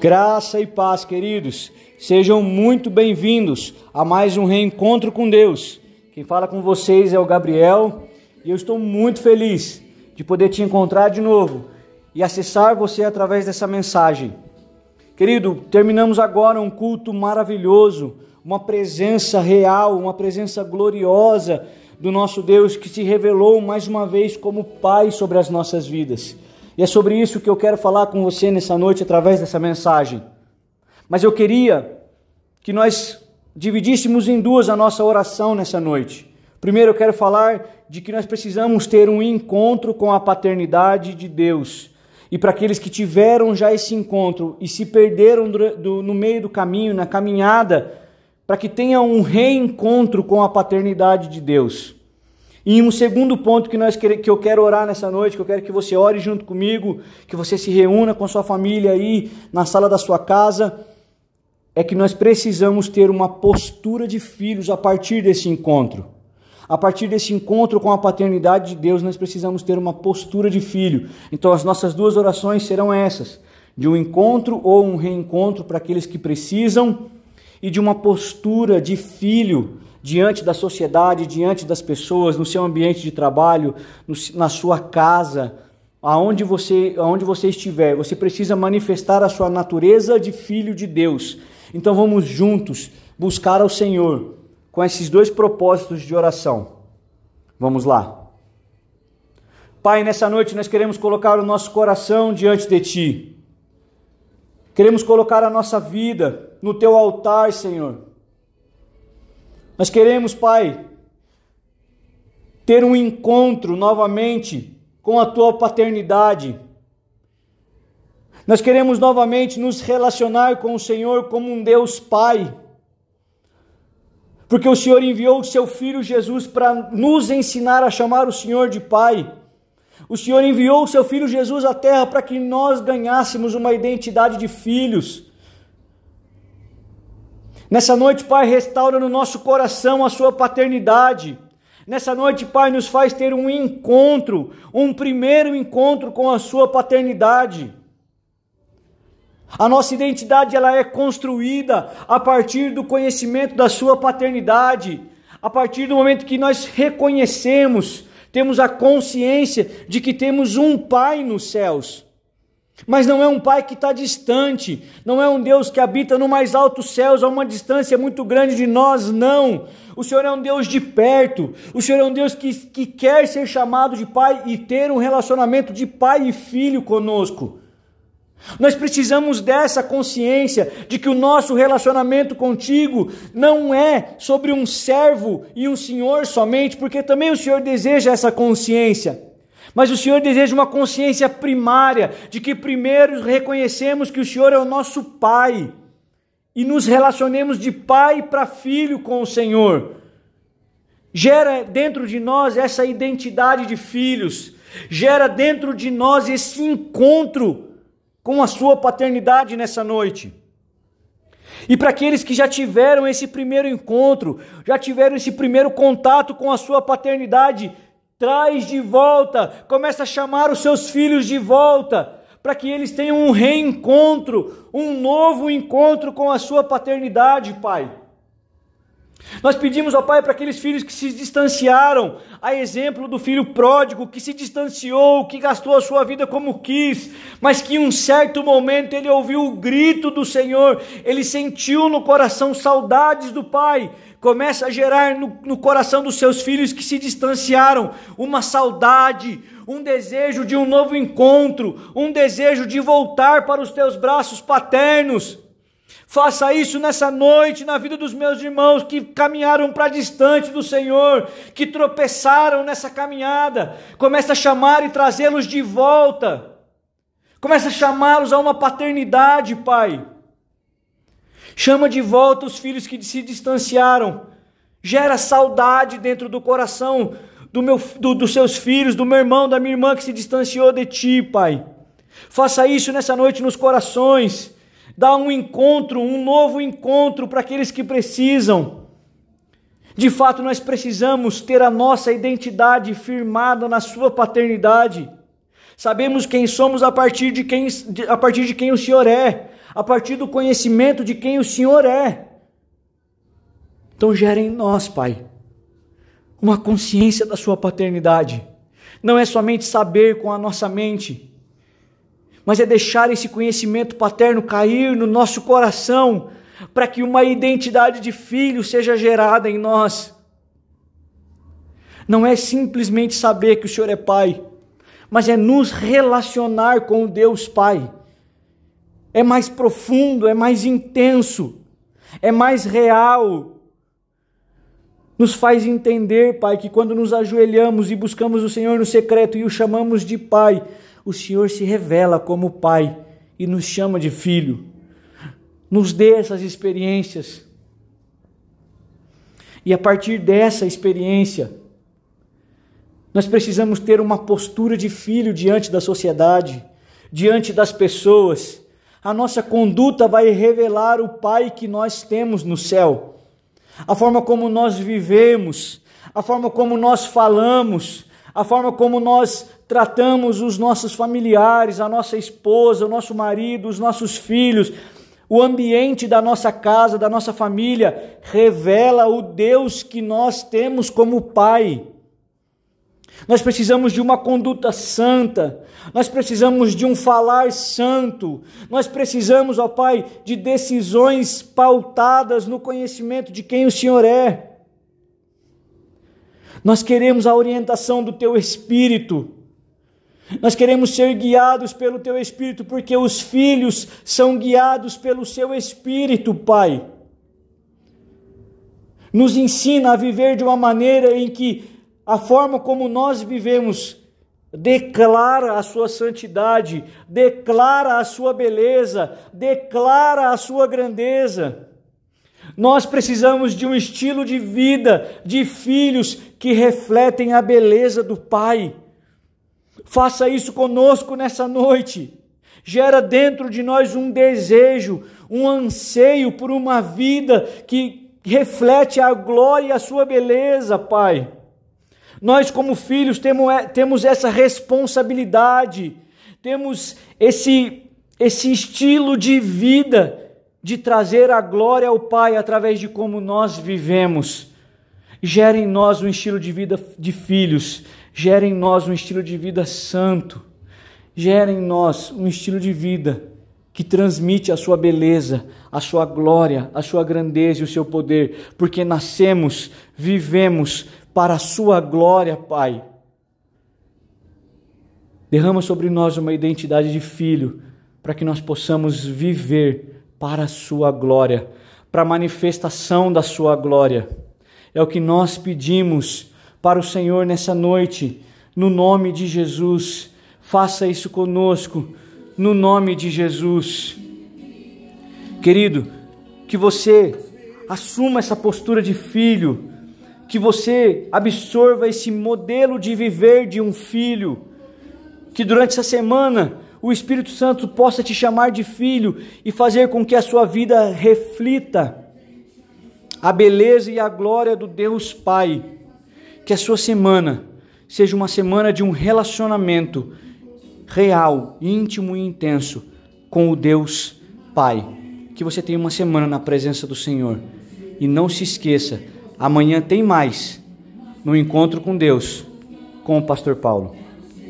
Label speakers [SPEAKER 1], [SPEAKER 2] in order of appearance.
[SPEAKER 1] Graça e paz, queridos. Sejam muito bem-vindos a mais um reencontro com Deus. Quem fala com vocês é o Gabriel e eu estou muito feliz de poder te encontrar de novo e acessar você através dessa mensagem. Querido, terminamos agora um culto maravilhoso, uma presença real, uma presença gloriosa do nosso Deus que se revelou mais uma vez como Pai sobre as nossas vidas. E é sobre isso que eu quero falar com você nessa noite através dessa mensagem. Mas eu queria que nós dividíssemos em duas a nossa oração nessa noite. Primeiro, eu quero falar de que nós precisamos ter um encontro com a paternidade de Deus. E para aqueles que tiveram já esse encontro e se perderam do, do, no meio do caminho, na caminhada, para que tenham um reencontro com a paternidade de Deus. E um segundo ponto que, nós, que eu quero orar nessa noite, que eu quero que você ore junto comigo, que você se reúna com sua família aí na sala da sua casa, é que nós precisamos ter uma postura de filhos a partir desse encontro. A partir desse encontro com a paternidade de Deus, nós precisamos ter uma postura de filho. Então, as nossas duas orações serão essas: de um encontro ou um reencontro para aqueles que precisam, e de uma postura de filho diante da sociedade, diante das pessoas, no seu ambiente de trabalho, no, na sua casa, aonde você, aonde você estiver, você precisa manifestar a sua natureza de filho de Deus. Então vamos juntos buscar ao Senhor com esses dois propósitos de oração. Vamos lá. Pai, nessa noite nós queremos colocar o nosso coração diante de Ti. Queremos colocar a nossa vida no Teu altar, Senhor. Nós queremos, Pai, ter um encontro novamente com a tua paternidade. Nós queremos novamente nos relacionar com o Senhor como um Deus Pai. Porque o Senhor enviou o seu filho Jesus para nos ensinar a chamar o Senhor de Pai. O Senhor enviou o seu filho Jesus à terra para que nós ganhássemos uma identidade de filhos. Nessa noite, Pai, restaura no nosso coração a sua paternidade. Nessa noite, Pai, nos faz ter um encontro, um primeiro encontro com a sua paternidade. A nossa identidade ela é construída a partir do conhecimento da sua paternidade, a partir do momento que nós reconhecemos, temos a consciência de que temos um Pai nos céus. Mas não é um Pai que está distante, não é um Deus que habita no mais altos céus, a uma distância muito grande de nós, não. O Senhor é um Deus de perto, o Senhor é um Deus que, que quer ser chamado de Pai e ter um relacionamento de pai e filho conosco. Nós precisamos dessa consciência de que o nosso relacionamento contigo não é sobre um servo e um senhor somente, porque também o Senhor deseja essa consciência. Mas o Senhor deseja uma consciência primária de que primeiro reconhecemos que o Senhor é o nosso Pai e nos relacionemos de pai para filho com o Senhor. Gera dentro de nós essa identidade de filhos, gera dentro de nós esse encontro com a sua paternidade nessa noite. E para aqueles que já tiveram esse primeiro encontro, já tiveram esse primeiro contato com a sua paternidade, traz de volta, começa a chamar os seus filhos de volta, para que eles tenham um reencontro, um novo encontro com a sua paternidade, Pai. Nós pedimos ao Pai para aqueles filhos que se distanciaram, a exemplo do filho pródigo que se distanciou, que gastou a sua vida como quis, mas que em um certo momento ele ouviu o grito do Senhor, ele sentiu no coração saudades do Pai, começa a gerar no, no coração dos seus filhos que se distanciaram uma saudade, um desejo de um novo encontro, um desejo de voltar para os teus braços paternos. Faça isso nessa noite na vida dos meus irmãos que caminharam para distante do Senhor, que tropeçaram nessa caminhada. Comece a chamar e trazê-los de volta. Comece a chamá-los a uma paternidade, Pai. Chama de volta os filhos que se distanciaram. Gera saudade dentro do coração do meu, do, dos seus filhos, do meu irmão, da minha irmã que se distanciou de ti, Pai. Faça isso nessa noite nos corações. Dá um encontro, um novo encontro para aqueles que precisam. De fato, nós precisamos ter a nossa identidade firmada na Sua paternidade. Sabemos quem somos a partir de quem, a partir de quem o Senhor é, a partir do conhecimento de quem o Senhor é. Então, gere em nós, Pai, uma consciência da Sua paternidade. Não é somente saber com a nossa mente, mas é deixar esse conhecimento paterno cair no nosso coração, para que uma identidade de filho seja gerada em nós. Não é simplesmente saber que o Senhor é Pai, mas é nos relacionar com o Deus Pai. É mais profundo, é mais intenso, é mais real. Nos faz entender, Pai, que quando nos ajoelhamos e buscamos o Senhor no secreto e o chamamos de Pai, o Senhor se revela como Pai e nos chama de filho. Nos dê essas experiências. E a partir dessa experiência, nós precisamos ter uma postura de filho diante da sociedade, diante das pessoas. A nossa conduta vai revelar o Pai que nós temos no céu. A forma como nós vivemos, a forma como nós falamos, a forma como nós tratamos os nossos familiares, a nossa esposa, o nosso marido, os nossos filhos, o ambiente da nossa casa, da nossa família, revela o Deus que nós temos como Pai. Nós precisamos de uma conduta santa, nós precisamos de um falar santo, nós precisamos, ó Pai, de decisões pautadas no conhecimento de quem o Senhor é. Nós queremos a orientação do Teu Espírito, nós queremos ser guiados pelo Teu Espírito, porque os filhos são guiados pelo Seu Espírito, Pai. Nos ensina a viver de uma maneira em que a forma como nós vivemos declara a sua santidade, declara a sua beleza, declara a sua grandeza. Nós precisamos de um estilo de vida de filhos que refletem a beleza do Pai. Faça isso conosco nessa noite. Gera dentro de nós um desejo, um anseio por uma vida que reflete a glória e a sua beleza, Pai. Nós, como filhos, temos essa responsabilidade, temos esse, esse estilo de vida de trazer a glória ao Pai através de como nós vivemos. Gera em nós um estilo de vida de filhos, gera em nós um estilo de vida santo, gera em nós um estilo de vida que transmite a sua beleza, a sua glória, a sua grandeza e o seu poder, porque nascemos, vivemos, para a sua glória, Pai. Derrama sobre nós uma identidade de filho, para que nós possamos viver para a sua glória, para a manifestação da sua glória. É o que nós pedimos para o Senhor nessa noite, no nome de Jesus. Faça isso conosco, no nome de Jesus. Querido, que você assuma essa postura de filho que você absorva esse modelo de viver de um filho, que durante essa semana o Espírito Santo possa te chamar de filho e fazer com que a sua vida reflita a beleza e a glória do Deus Pai. Que a sua semana seja uma semana de um relacionamento real, íntimo e intenso com o Deus Pai. Que você tenha uma semana na presença do Senhor. E não se esqueça Amanhã tem mais no encontro com Deus com o pastor Paulo.